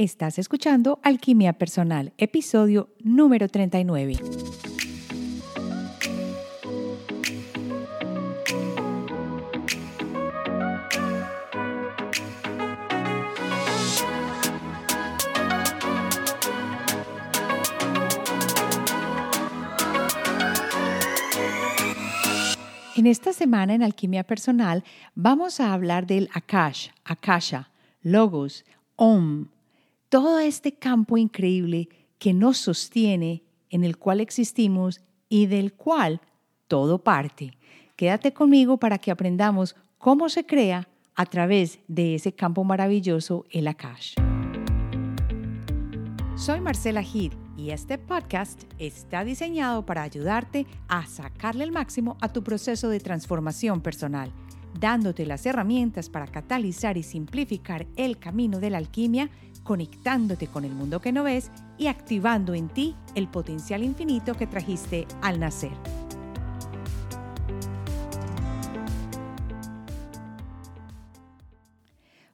Estás escuchando Alquimia Personal, episodio número 39. En esta semana en Alquimia Personal vamos a hablar del Akash, Akasha, Logos, Om, todo este campo increíble que nos sostiene, en el cual existimos y del cual todo parte. Quédate conmigo para que aprendamos cómo se crea a través de ese campo maravilloso, el Akash. Soy Marcela Gid y este podcast está diseñado para ayudarte a sacarle el máximo a tu proceso de transformación personal, dándote las herramientas para catalizar y simplificar el camino de la alquimia conectándote con el mundo que no ves y activando en ti el potencial infinito que trajiste al nacer.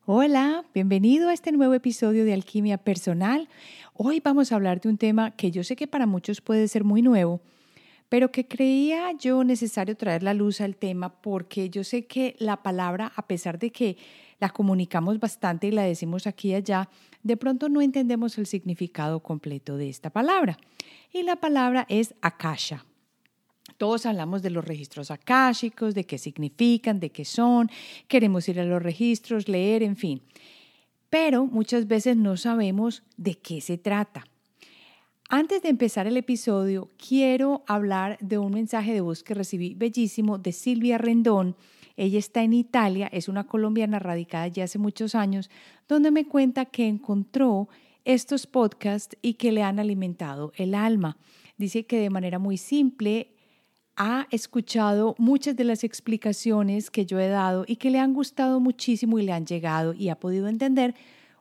Hola, bienvenido a este nuevo episodio de Alquimia Personal. Hoy vamos a hablar de un tema que yo sé que para muchos puede ser muy nuevo, pero que creía yo necesario traer la luz al tema porque yo sé que la palabra, a pesar de que la comunicamos bastante y la decimos aquí y allá, de pronto no entendemos el significado completo de esta palabra. Y la palabra es akasha. Todos hablamos de los registros akáshicos, de qué significan, de qué son, queremos ir a los registros, leer, en fin. Pero muchas veces no sabemos de qué se trata. Antes de empezar el episodio, quiero hablar de un mensaje de voz que recibí bellísimo de Silvia Rendón, ella está en Italia, es una colombiana radicada ya hace muchos años, donde me cuenta que encontró estos podcasts y que le han alimentado el alma. Dice que de manera muy simple ha escuchado muchas de las explicaciones que yo he dado y que le han gustado muchísimo y le han llegado y ha podido entender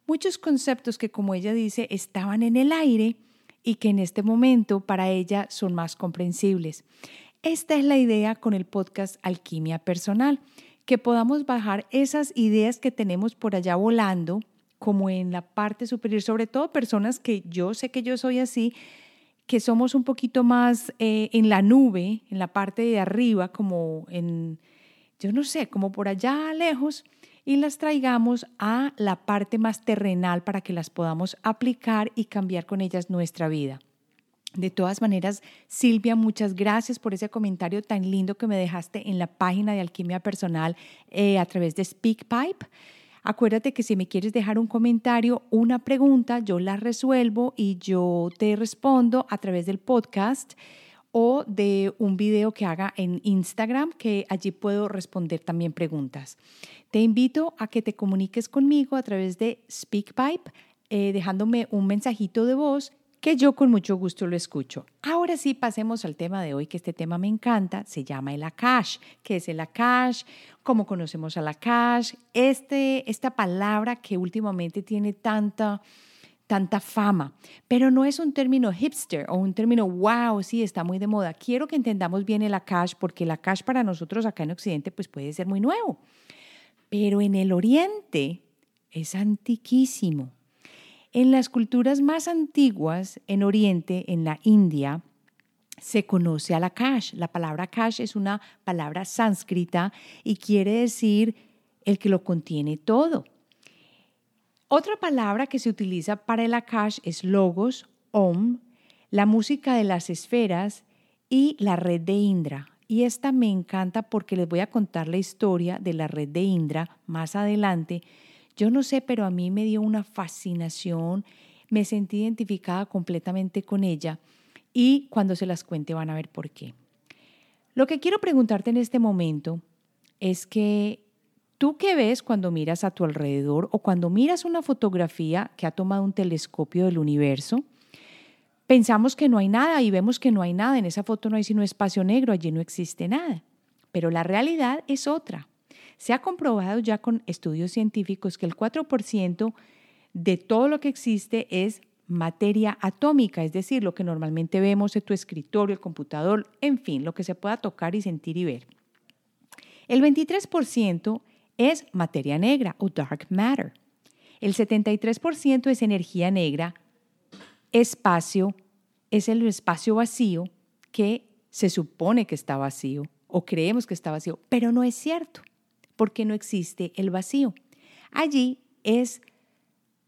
muchos conceptos que, como ella dice, estaban en el aire y que en este momento para ella son más comprensibles. Esta es la idea con el podcast Alquimia Personal, que podamos bajar esas ideas que tenemos por allá volando, como en la parte superior, sobre todo personas que yo sé que yo soy así, que somos un poquito más eh, en la nube, en la parte de arriba, como en, yo no sé, como por allá lejos, y las traigamos a la parte más terrenal para que las podamos aplicar y cambiar con ellas nuestra vida. De todas maneras, Silvia, muchas gracias por ese comentario tan lindo que me dejaste en la página de Alquimia Personal eh, a través de SpeakPipe. Acuérdate que si me quieres dejar un comentario, una pregunta, yo la resuelvo y yo te respondo a través del podcast o de un video que haga en Instagram, que allí puedo responder también preguntas. Te invito a que te comuniques conmigo a través de SpeakPipe, eh, dejándome un mensajito de voz que yo con mucho gusto lo escucho. Ahora sí, pasemos al tema de hoy, que este tema me encanta, se llama el Akash. ¿Qué es el Akash? ¿Cómo conocemos al Akash? Este, esta palabra que últimamente tiene tanta tanta fama, pero no es un término hipster o un término wow, sí, está muy de moda. Quiero que entendamos bien el Akash porque el Akash para nosotros acá en Occidente pues puede ser muy nuevo, pero en el Oriente es antiquísimo. En las culturas más antiguas en Oriente, en la India, se conoce al Akash. La palabra Akash es una palabra sánscrita y quiere decir el que lo contiene todo. Otra palabra que se utiliza para el Akash es logos, om, la música de las esferas y la red de Indra. Y esta me encanta porque les voy a contar la historia de la red de Indra más adelante, yo no sé, pero a mí me dio una fascinación, me sentí identificada completamente con ella y cuando se las cuente van a ver por qué. Lo que quiero preguntarte en este momento es que tú qué ves cuando miras a tu alrededor o cuando miras una fotografía que ha tomado un telescopio del universo, pensamos que no hay nada y vemos que no hay nada, en esa foto no hay sino espacio negro, allí no existe nada, pero la realidad es otra. Se ha comprobado ya con estudios científicos que el 4% de todo lo que existe es materia atómica, es decir, lo que normalmente vemos en tu escritorio, el computador, en fin, lo que se pueda tocar y sentir y ver. El 23% es materia negra o dark matter. El 73% es energía negra, espacio, es el espacio vacío que se supone que está vacío o creemos que está vacío, pero no es cierto, porque no existe el vacío. Allí es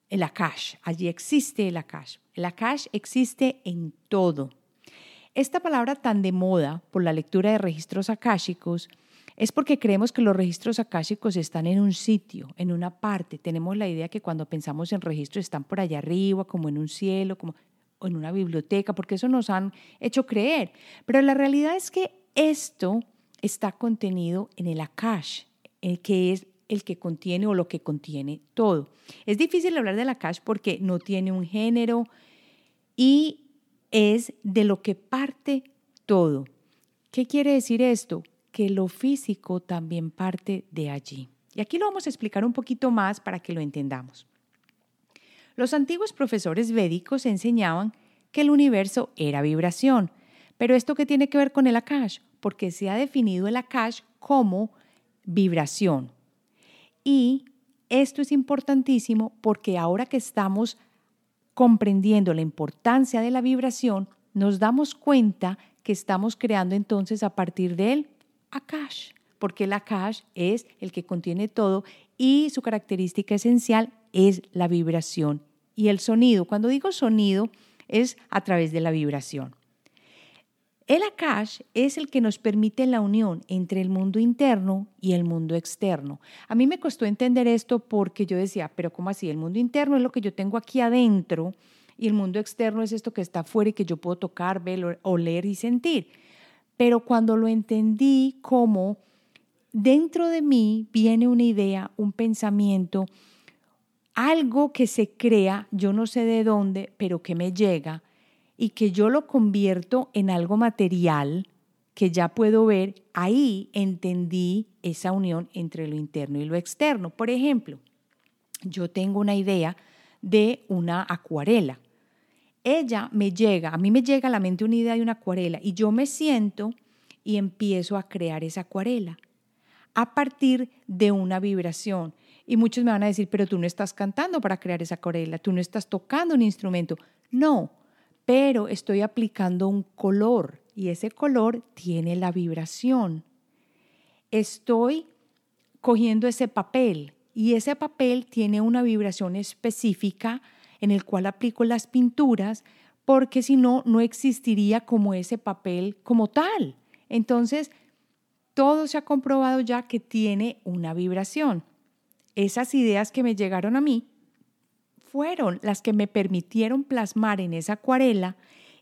el Akash, allí existe el Akash. El Akash existe en todo. Esta palabra tan de moda por la lectura de registros akáshicos es porque creemos que los registros akáshicos están en un sitio, en una parte. Tenemos la idea que cuando pensamos en registros están por allá arriba, como en un cielo, como en una biblioteca, porque eso nos han hecho creer. Pero la realidad es que esto está contenido en el Akash, el que es el que contiene o lo que contiene todo. Es difícil hablar del Akash porque no tiene un género y es de lo que parte todo. ¿Qué quiere decir esto? Que lo físico también parte de allí. Y aquí lo vamos a explicar un poquito más para que lo entendamos. Los antiguos profesores védicos enseñaban que el universo era vibración. Pero esto qué tiene que ver con el Akash? Porque se ha definido el Akash como vibración. Y esto es importantísimo porque ahora que estamos comprendiendo la importancia de la vibración, nos damos cuenta que estamos creando entonces a partir del Akash, porque el Akash es el que contiene todo y su característica esencial es la vibración y el sonido. Cuando digo sonido es a través de la vibración. El Akash es el que nos permite la unión entre el mundo interno y el mundo externo. A mí me costó entender esto porque yo decía, pero ¿cómo así? El mundo interno es lo que yo tengo aquí adentro y el mundo externo es esto que está afuera y que yo puedo tocar, ver, oler y sentir. Pero cuando lo entendí como dentro de mí viene una idea, un pensamiento, algo que se crea, yo no sé de dónde, pero que me llega y que yo lo convierto en algo material que ya puedo ver, ahí entendí esa unión entre lo interno y lo externo. Por ejemplo, yo tengo una idea de una acuarela. Ella me llega, a mí me llega a la mente una idea de una acuarela y yo me siento y empiezo a crear esa acuarela a partir de una vibración. Y muchos me van a decir, pero tú no estás cantando para crear esa acuarela, tú no estás tocando un instrumento. No, pero estoy aplicando un color y ese color tiene la vibración. Estoy cogiendo ese papel y ese papel tiene una vibración específica en el cual aplico las pinturas porque si no, no existiría como ese papel como tal. Entonces, todo se ha comprobado ya que tiene una vibración esas ideas que me llegaron a mí fueron las que me permitieron plasmar en esa acuarela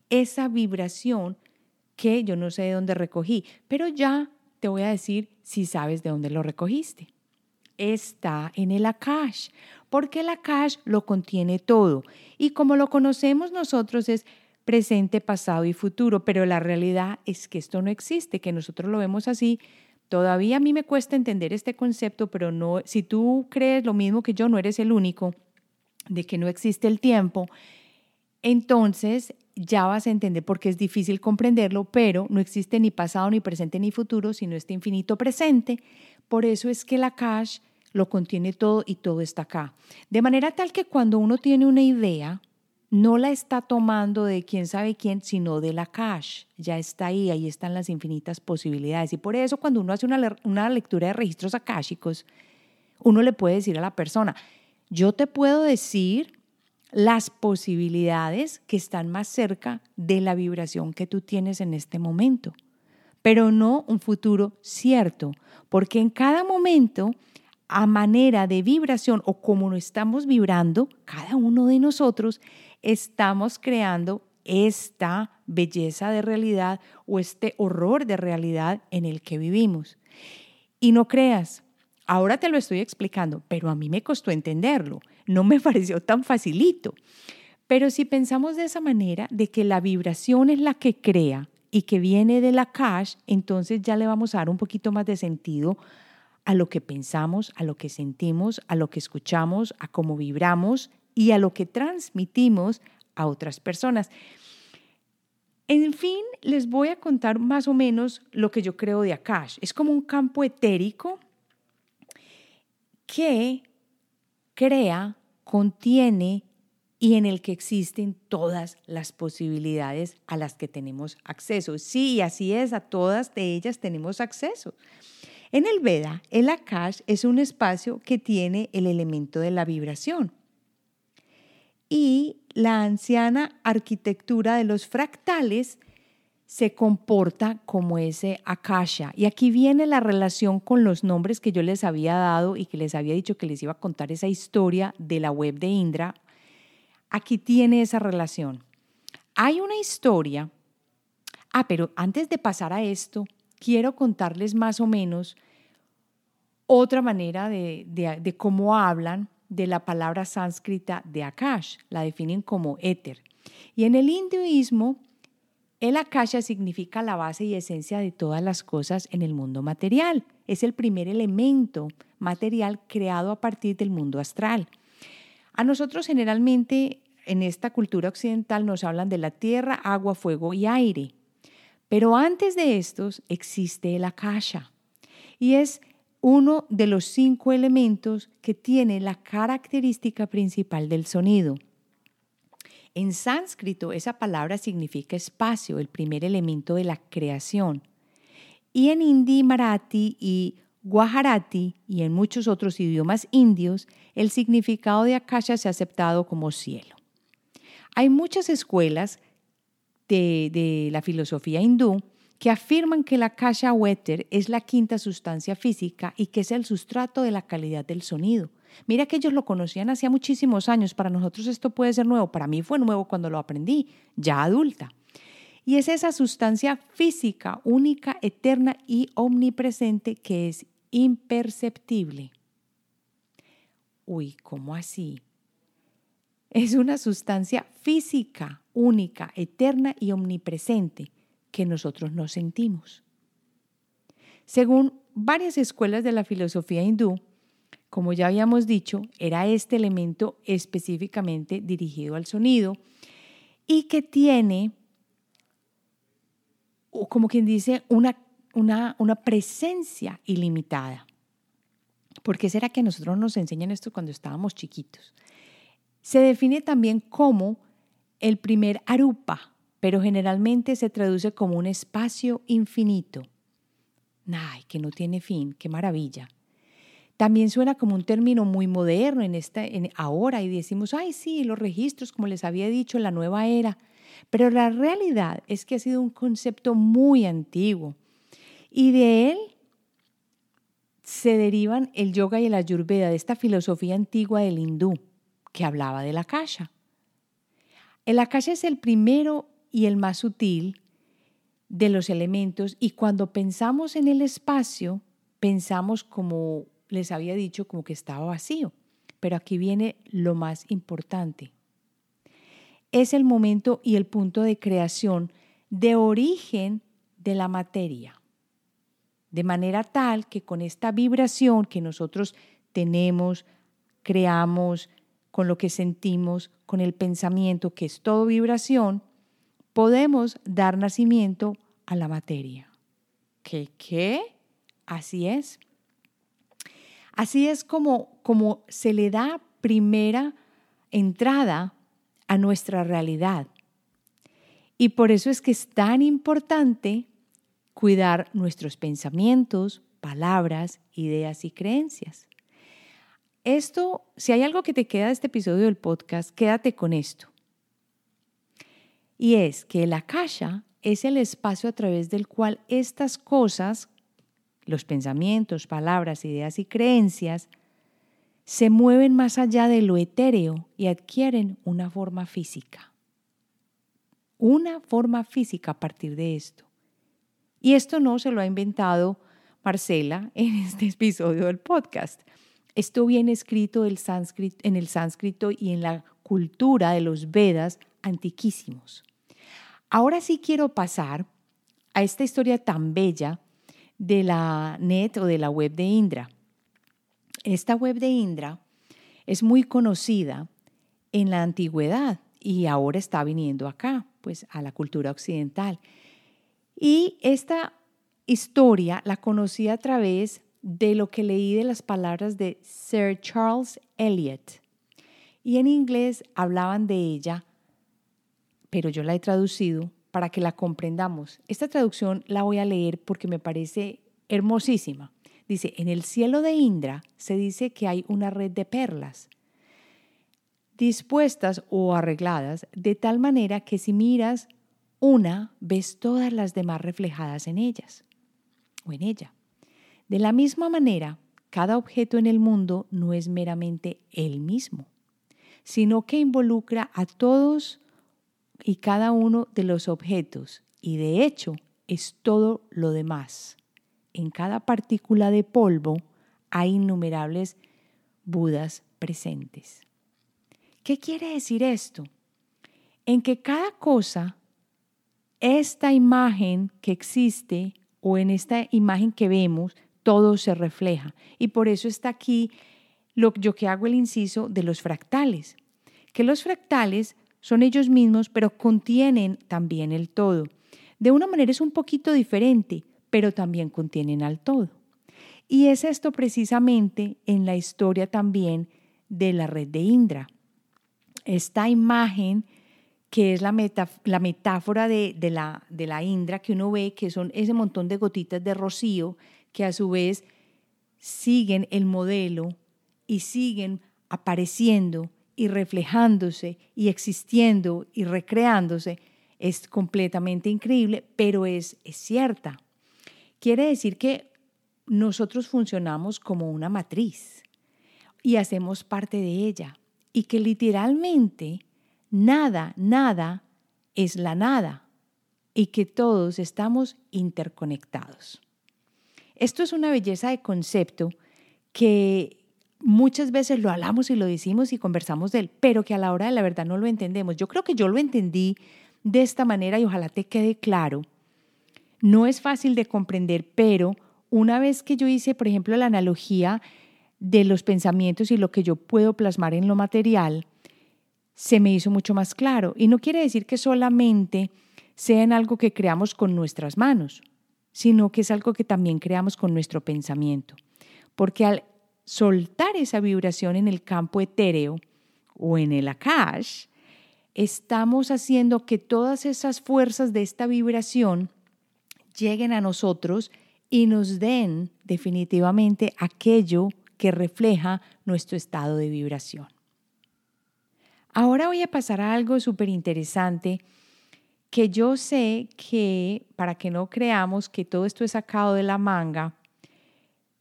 esa vibración que yo no sé de dónde recogí, pero ya te voy a decir si sabes de dónde lo recogiste. Está en el Akash, porque el Akash lo contiene todo y como lo conocemos nosotros es presente, pasado y futuro, pero la realidad es que esto no existe, que nosotros lo vemos así Todavía a mí me cuesta entender este concepto, pero no, si tú crees lo mismo que yo, no eres el único, de que no existe el tiempo, entonces ya vas a entender por qué es difícil comprenderlo, pero no existe ni pasado, ni presente, ni futuro, sino este infinito presente. Por eso es que la cash lo contiene todo y todo está acá. De manera tal que cuando uno tiene una idea, no la está tomando de quién sabe quién, sino de la cash. Ya está ahí, ahí están las infinitas posibilidades. Y por eso cuando uno hace una, una lectura de registros akáshicos, uno le puede decir a la persona, yo te puedo decir las posibilidades que están más cerca de la vibración que tú tienes en este momento, pero no un futuro cierto, porque en cada momento a manera de vibración o como lo estamos vibrando, cada uno de nosotros estamos creando esta belleza de realidad o este horror de realidad en el que vivimos. Y no creas, ahora te lo estoy explicando, pero a mí me costó entenderlo, no me pareció tan facilito. Pero si pensamos de esa manera, de que la vibración es la que crea y que viene de la cash, entonces ya le vamos a dar un poquito más de sentido a lo que pensamos, a lo que sentimos, a lo que escuchamos, a cómo vibramos y a lo que transmitimos a otras personas. En fin, les voy a contar más o menos lo que yo creo de Akash. Es como un campo etérico que crea contiene y en el que existen todas las posibilidades a las que tenemos acceso. Sí, así es, a todas de ellas tenemos acceso. En el Veda, el Akash es un espacio que tiene el elemento de la vibración. Y la anciana arquitectura de los fractales se comporta como ese akasha. Y aquí viene la relación con los nombres que yo les había dado y que les había dicho que les iba a contar esa historia de la web de Indra. Aquí tiene esa relación. Hay una historia. Ah, pero antes de pasar a esto, quiero contarles más o menos otra manera de, cómo hablan de la palabra sánscrita de Akash. La definen como éter. Y en el hinduismo el akasha significa la base y esencia de todas las cosas en el mundo material. Es el primer elemento material creado a partir del mundo astral. A nosotros generalmente en esta cultura occidental nos hablan de la tierra, agua, fuego y aire. Pero antes de estos existe el akasha y es uno de los cinco elementos que tiene la característica principal del sonido. En sánscrito esa palabra significa espacio, el primer elemento de la creación. Y en hindi, marathi y gujarati y en muchos otros idiomas indios, el significado de akasha se ha aceptado como cielo. Hay muchas escuelas de, la filosofía hindú que afirman que la akasha o éter es la quinta sustancia física y que es el sustrato de la calidad del sonido. Mira que ellos lo conocían hacía muchísimos años, para nosotros esto puede ser nuevo, para mí fue nuevo cuando lo aprendí, ya adulta. Y es esa sustancia física, única, eterna y omnipresente que es imperceptible. Uy, ¿cómo así? Es una sustancia física, única, eterna y omnipresente que nosotros no sentimos. Según varias escuelas de la filosofía hindú, como ya habíamos dicho, era este elemento específicamente dirigido al sonido y que tiene, como quien dice, una, una, una presencia ilimitada. ¿Por qué será que nosotros nos enseñan esto cuando estábamos chiquitos? Se define también como el primer arupa, pero generalmente se traduce como un espacio infinito. ¡Ay, que no tiene fin! ¡Qué maravilla! También suena como un término muy moderno en esta, en ahora y decimos, ay, sí, los registros, como les había dicho, la nueva era. Pero la realidad es que ha sido un concepto muy antiguo y de él se derivan el yoga y la ayurveda, de esta filosofía antigua del hindú que hablaba de la akasha. El akasha es el primero y el más sutil de los elementos y cuando pensamos en el espacio, pensamos como les había dicho como que estaba vacío. Pero aquí viene lo más importante. Es el momento y el punto de creación de origen de la materia. De manera tal que con esta vibración que nosotros tenemos, creamos, con lo que sentimos, con el pensamiento, que es todo vibración, podemos dar nacimiento a la materia. ¿Qué qué? Así es. Así es como, como se le da primera entrada a nuestra realidad. Y por eso es que es tan importante cuidar nuestros pensamientos, palabras, ideas y creencias. Esto, si hay algo que te queda de este episodio del podcast, quédate con esto. Y es que la akasha es el espacio a través del cual estas cosas los pensamientos, palabras, ideas y creencias se mueven más allá de lo etéreo y adquieren una forma física. Una forma física a partir de esto. Y esto no se lo ha inventado Marcela en este episodio del podcast. Esto viene escrito en el sánscrito y en la cultura de los Vedas antiquísimos. Ahora sí quiero pasar a esta historia tan bella de la net o de la web de Indra. Esta web de Indra es muy conocida en la antigüedad y ahora está viniendo acá, pues a la cultura occidental. Y esta historia la conocí a través de lo que leí de las palabras de Sir Charles Eliot. y en inglés hablaban de ella, pero yo la he traducido para que la comprendamos. Esta traducción la voy a leer porque me parece hermosísima. Dice, en el cielo de Indra se dice que hay una red de perlas dispuestas o arregladas de tal manera que si miras una, ves todas las demás reflejadas en ellas o en ella. De la misma manera, cada objeto en el mundo no es meramente el mismo, sino que involucra a todos y cada uno de los objetos y de hecho es todo lo demás. En cada partícula de polvo hay innumerables Budas presentes. ¿Qué quiere decir esto? En que cada cosa, esta imagen que existe o en esta imagen que vemos, todo se refleja. Y por eso está aquí lo yo que hago el inciso de los fractales, que los fractales son ellos mismos, pero contienen también el todo. De una manera es un poquito diferente, pero también contienen al todo. Y es esto precisamente en la historia también de la red de Indra esta imagen que es la, la metáfora de, la, de la Indra que uno ve, que son ese montón de gotitas de rocío que a su vez siguen el modelo y siguen apareciendo y reflejándose y existiendo y recreándose, es completamente increíble, pero es, es cierta. Quiere decir que nosotros funcionamos como una matriz y hacemos parte de ella y que literalmente nada, nada es la nada y que todos estamos interconectados. Esto es una belleza de concepto que muchas veces lo hablamos y lo decimos y conversamos de él, pero que a la hora de la verdad no lo entendemos. Yo creo que yo lo entendí de esta manera y ojalá te quede claro. No es fácil de comprender, pero una vez que yo hice, por ejemplo, la analogía de los pensamientos y lo que yo puedo plasmar en lo material, se me hizo mucho más claro. Y no quiere decir que solamente sea en algo que creamos con nuestras manos, sino que es algo que también creamos con nuestro pensamiento. Porque al soltar esa vibración en el campo etéreo o en el akash, estamos haciendo que todas esas fuerzas de esta vibración lleguen a nosotros y nos den definitivamente aquello que refleja nuestro estado de vibración. Ahora voy a pasar a algo súper interesante que yo sé que, para que no creamos que todo esto es sacado de la manga,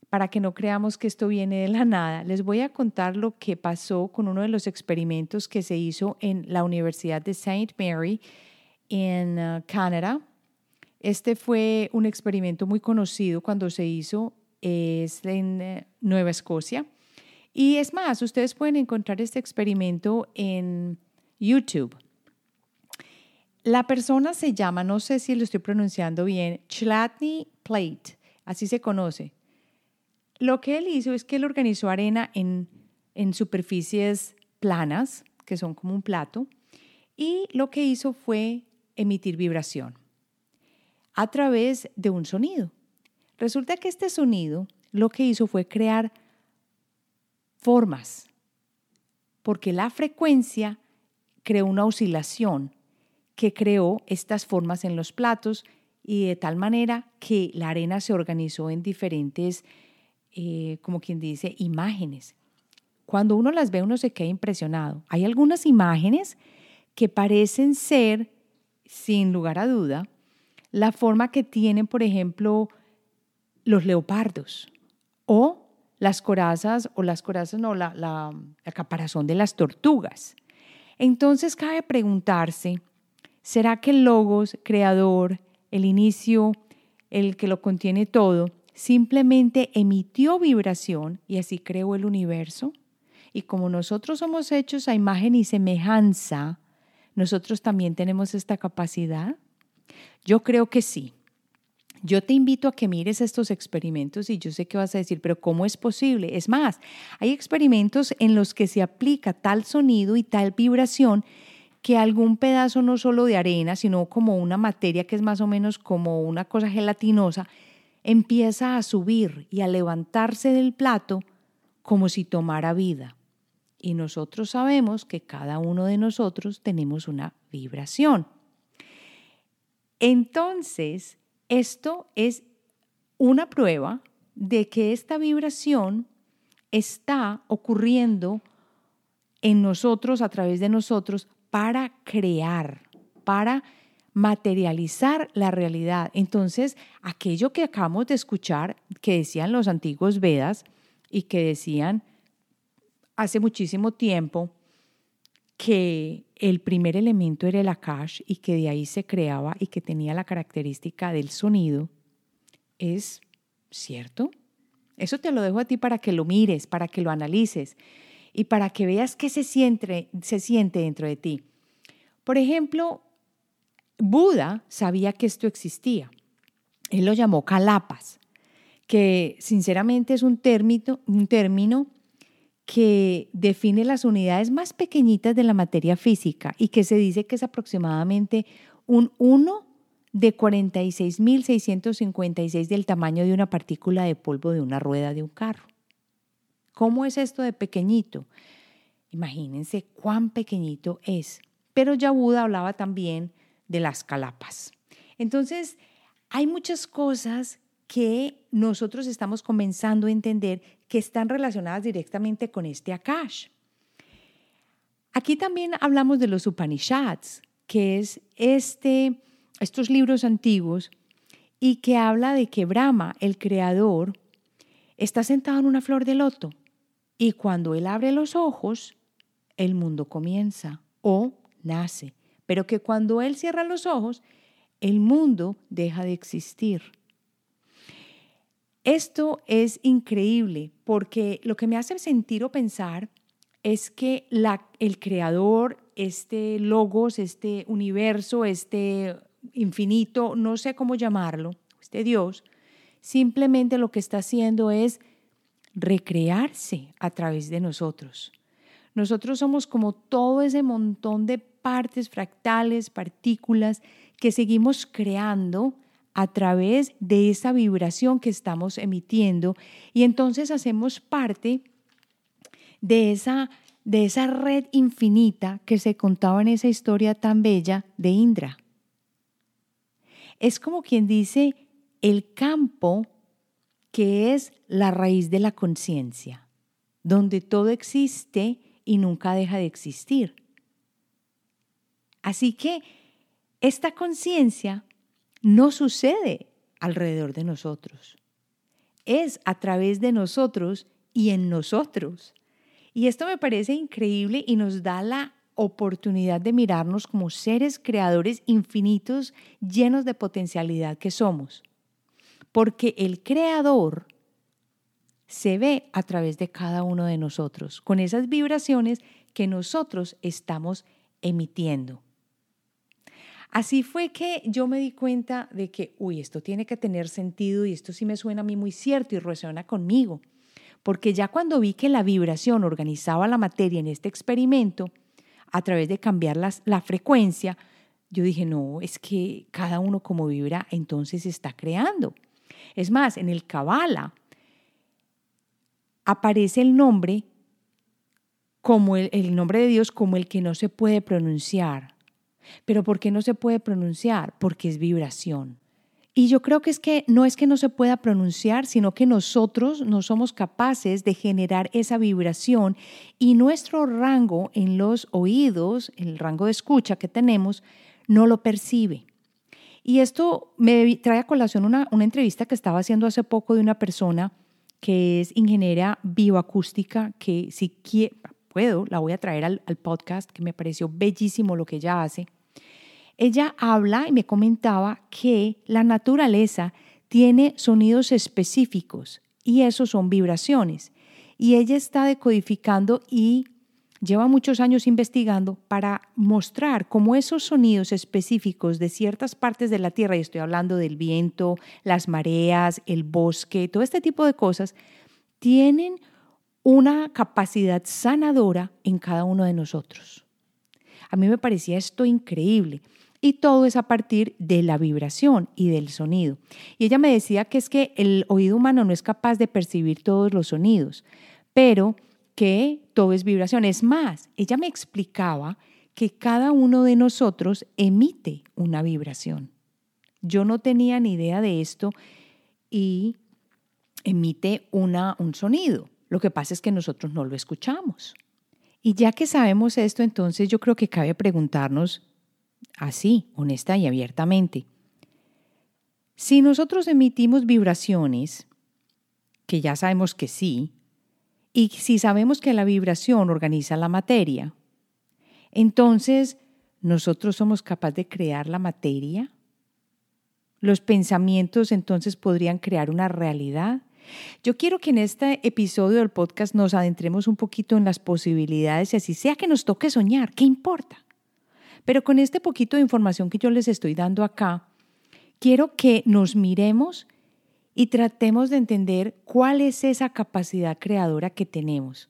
para que no creamos que esto viene de la nada, les voy a contar lo que pasó con uno de los experimentos que se hizo en la Universidad de St. Mary en uh, Canadá. Este fue un experimento muy conocido cuando se hizo es en eh, Nueva Escocia. Y es más, ustedes pueden encontrar este experimento en YouTube. La persona se llama, no sé si lo estoy pronunciando bien, Chlatney Plate, así se conoce. Lo que él hizo es que él organizó arena en, en superficies planas, que son como un plato, y lo que hizo fue emitir vibración a través de un sonido. Resulta que este sonido lo que hizo fue crear formas, porque la frecuencia creó una oscilación que creó estas formas en los platos y de tal manera que la arena se organizó en diferentes, eh, como quien dice, imágenes. Cuando uno las ve, uno se queda impresionado. Hay algunas imágenes que parecen ser, sin lugar a duda, la forma que tienen, por ejemplo, los leopardos o las corazas o las corazas, no, la, la, caparazón de las tortugas. Entonces cabe preguntarse, ¿será que el logos creador, el inicio, el que lo contiene todo, simplemente emitió vibración y así creó el universo? Y como nosotros somos hechos a imagen y semejanza, nosotros también tenemos esta capacidad. Yo creo que sí. Yo te invito a que mires estos experimentos y yo sé que vas a decir, pero ¿cómo es posible? Es más, hay experimentos en los que se aplica tal sonido y tal vibración que algún pedazo no solo de arena, sino como una materia que es más o menos como una cosa gelatinosa, empieza a subir y a levantarse del plato como si tomara vida. y nosotros sabemos que cada uno de nosotros tenemos una vibración. Entonces, esto es una prueba de que esta vibración está ocurriendo en nosotros, a través de nosotros, para crear, para materializar la realidad. Entonces, aquello que acabamos de escuchar, que decían los antiguos Vedas y que decían hace muchísimo tiempo que el primer elemento era el akash y que de ahí se creaba y que tenía la característica del sonido, es cierto. Eso te lo dejo a ti para que lo mires, para que lo analices y para que veas qué se siente, se siente dentro de ti. Por ejemplo, Buda sabía que esto existía. Él lo llamó calapas, que sinceramente es un término, un término que define las unidades más pequeñitas de la materia física y que se dice que es aproximadamente un 1 de 46.656 del tamaño de una partícula de polvo de una rueda de un carro. ¿Cómo es esto de pequeñito? Imagínense cuán pequeñito es. Pero ya Buda hablaba también de las calapas. Entonces, hay muchas cosas que nosotros estamos comenzando a entender que están relacionadas directamente con este Akash. Aquí también hablamos de los Upanishads, que es este, estos libros antiguos y que habla de que Brahma, el creador, está sentado en una flor de loto y cuando él abre los ojos, el mundo comienza o nace pero que cuando Él cierra los ojos, el mundo deja de existir. Esto es increíble porque lo que me hace sentir o pensar es que el creador, este logos, este universo, este infinito, no sé cómo llamarlo, este Dios, simplemente lo que está haciendo es recrearse a través de nosotros. Nosotros somos como todo ese montón de partes fractales, partículas que seguimos creando a través de esa vibración que estamos emitiendo y entonces hacemos parte de esa, de esa red infinita que se contaba en esa historia tan bella de Indra. Es como quien dice el campo que es la raíz de la conciencia, donde todo existe y nunca deja de existir. Así que esta conciencia no sucede alrededor de nosotros, es a través de nosotros y en nosotros. Y esto me parece increíble y nos da la oportunidad de mirarnos como seres creadores infinitos llenos de potencialidad que somos. Porque el creador se ve a través de cada uno de nosotros, con esas vibraciones que nosotros estamos emitiendo. Así fue que yo me di cuenta de que, uy, esto tiene que tener sentido y esto sí me suena a mí muy cierto y resuena conmigo. Porque ya cuando vi que la vibración organizaba la materia en este experimento, a través de cambiar la frecuencia, yo dije, no, es que cada uno como vibra, entonces está creando. Es más, en el Kabbalah, aparece el nombre como el, nombre de Dios como el que no se puede pronunciar. Pero ¿por qué no se puede pronunciar? Porque es vibración. Y yo creo que es que no es que no se pueda pronunciar, sino que nosotros no somos capaces de generar esa vibración y nuestro rango en los oídos, el rango de escucha que tenemos, no lo percibe. Y esto me trae a colación una, una entrevista que estaba haciendo hace poco de una persona que es ingeniera bioacústica, que si puedo, la voy a traer al, al podcast, que me pareció bellísimo lo que ella hace. Ella habla y me comentaba que la naturaleza tiene sonidos específicos y esos son vibraciones. Y ella está decodificando y lleva muchos años investigando para mostrar cómo esos sonidos específicos de ciertas partes de la Tierra, y estoy hablando del viento, las mareas, el bosque, todo este tipo de cosas, tienen una capacidad sanadora en cada uno de nosotros. A mí me parecía esto increíble. Y todo es a partir de la vibración y del sonido. Y ella me decía que es que el oído humano no es capaz de percibir todos los sonidos, pero que todo es vibración. Es más, ella me explicaba que cada uno de nosotros emite una vibración. Yo no tenía ni idea de esto y emite una, un sonido. Lo que pasa es que nosotros no lo escuchamos. Y ya que sabemos esto, entonces yo creo que cabe preguntarnos así, honesta y abiertamente. Si nosotros emitimos vibraciones, que ya sabemos que sí, y si sabemos que la vibración organiza la materia, entonces nosotros somos capaces de crear la materia. Los pensamientos entonces podrían crear una realidad. Yo quiero que en este episodio del podcast nos adentremos un poquito en las posibilidades y así sea que nos toque soñar, ¿qué importa? Pero con este poquito de información que yo les estoy dando acá, quiero que nos miremos y tratemos de entender cuál es esa capacidad creadora que tenemos.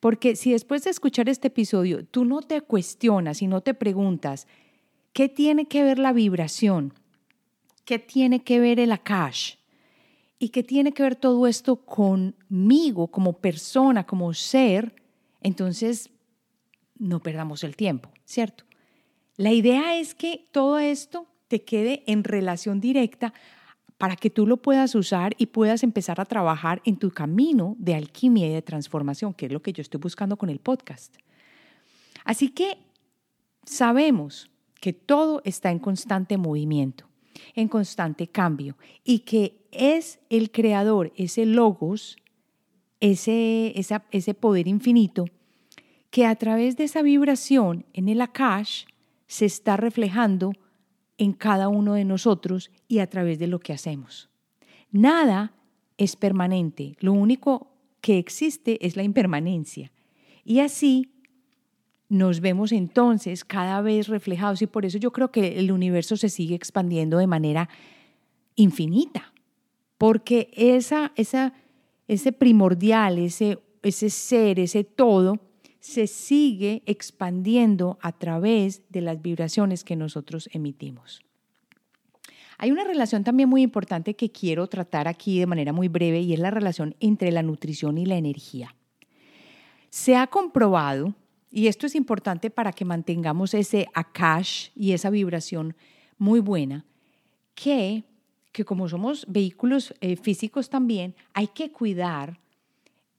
Porque si después de escuchar este episodio tú no te cuestionas y no te preguntas, ¿qué tiene que ver la vibración? ¿Qué tiene que ver el akash? ¿Y qué tiene que ver todo esto conmigo como persona, como ser? Entonces, no perdamos el tiempo, ¿cierto? La idea es que todo esto te quede en relación directa para que tú lo puedas usar y puedas empezar a trabajar en tu camino de alquimia y de transformación, que es lo que yo estoy buscando con el podcast. Así que sabemos que todo está en constante movimiento, en constante cambio, y que es el creador, ese logos, ese, ese poder infinito, que a través de esa vibración en el Akash se está reflejando en cada uno de nosotros y a través de lo que hacemos. Nada es permanente, lo único que existe es la impermanencia. Y así nos vemos entonces cada vez reflejados y por eso yo creo que el universo se sigue expandiendo de manera infinita, porque esa, esa, ese primordial, ese, ese ser, ese todo, se sigue expandiendo a través de las vibraciones que nosotros emitimos. Hay una relación también muy importante que quiero tratar aquí de manera muy breve y es la relación entre la nutrición y la energía. Se ha comprobado, y esto es importante para que mantengamos ese akash y esa vibración muy buena, que, que como somos vehículos eh, físicos también, hay que cuidar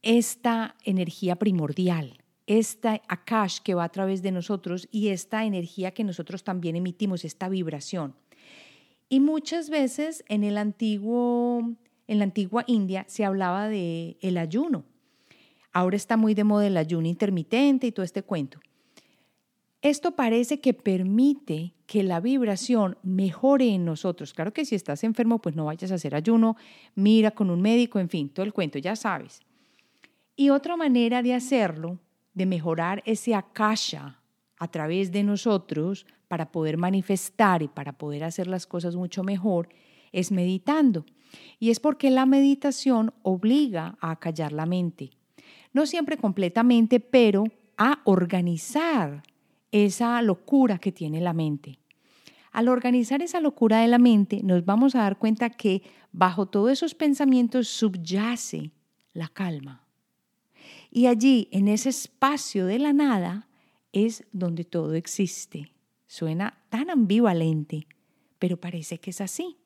esta energía primordial, esta akash que va a través de nosotros y esta energía que nosotros también emitimos, esta vibración. Y muchas veces en, el antiguo, en la antigua India se hablaba de el ayuno. Ahora está muy de moda el ayuno intermitente y todo este cuento. Esto parece que permite que la vibración mejore en nosotros. Claro que si estás enfermo, pues no vayas a hacer ayuno, mira con un médico, en fin, todo el cuento, ya sabes. Y otra manera de hacerlo de mejorar ese akasha a través de nosotros para poder manifestar y para poder hacer las cosas mucho mejor es meditando. Y es porque la meditación obliga a callar la mente. No siempre completamente, pero a organizar esa locura que tiene la mente. Al organizar esa locura de la mente, nos vamos a dar cuenta que bajo todos esos pensamientos subyace la calma. Y allí, en ese espacio de la nada, es donde todo existe. Suena tan ambivalente, pero parece que es así.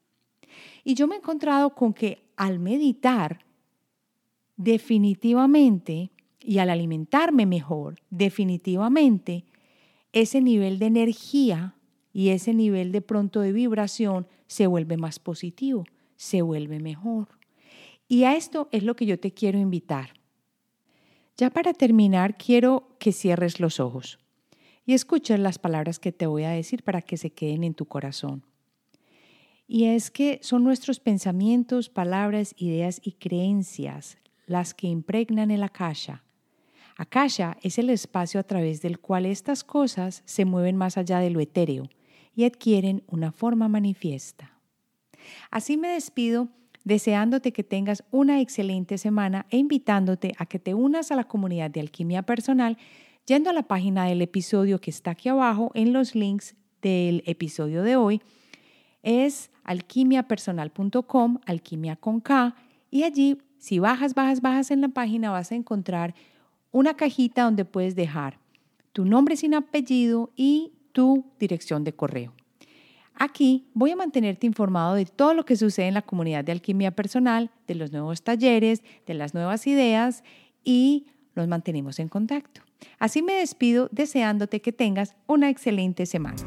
Y yo me he encontrado con que al meditar, definitivamente, y al alimentarme mejor, definitivamente, ese nivel de energía y ese nivel de pronto de vibración se vuelve más positivo, se vuelve mejor. Y a esto es lo que yo te quiero invitar. Ya para terminar, quiero que cierres los ojos y escuches las palabras que te voy a decir para que se queden en tu corazón. Y es que son nuestros pensamientos, palabras, ideas y creencias las que impregnan el akasha. Akasha es el espacio a través del cual estas cosas se mueven más allá de lo etéreo y adquieren una forma manifiesta. Así me despido deseándote que tengas una excelente semana e invitándote a que te unas a la comunidad de alquimia personal yendo a la página del episodio que está aquí abajo en los links del episodio de hoy. Es alquimiapersonal.com, alquimia con K, y allí si bajas, bajas, bajas en la página vas a encontrar una cajita donde puedes dejar tu nombre sin apellido y tu dirección de correo. Aquí voy a mantenerte informado de todo lo que sucede en la comunidad de alquimia personal, de los nuevos talleres, de las nuevas ideas y nos mantenemos en contacto. Así me despido deseándote que tengas una excelente semana.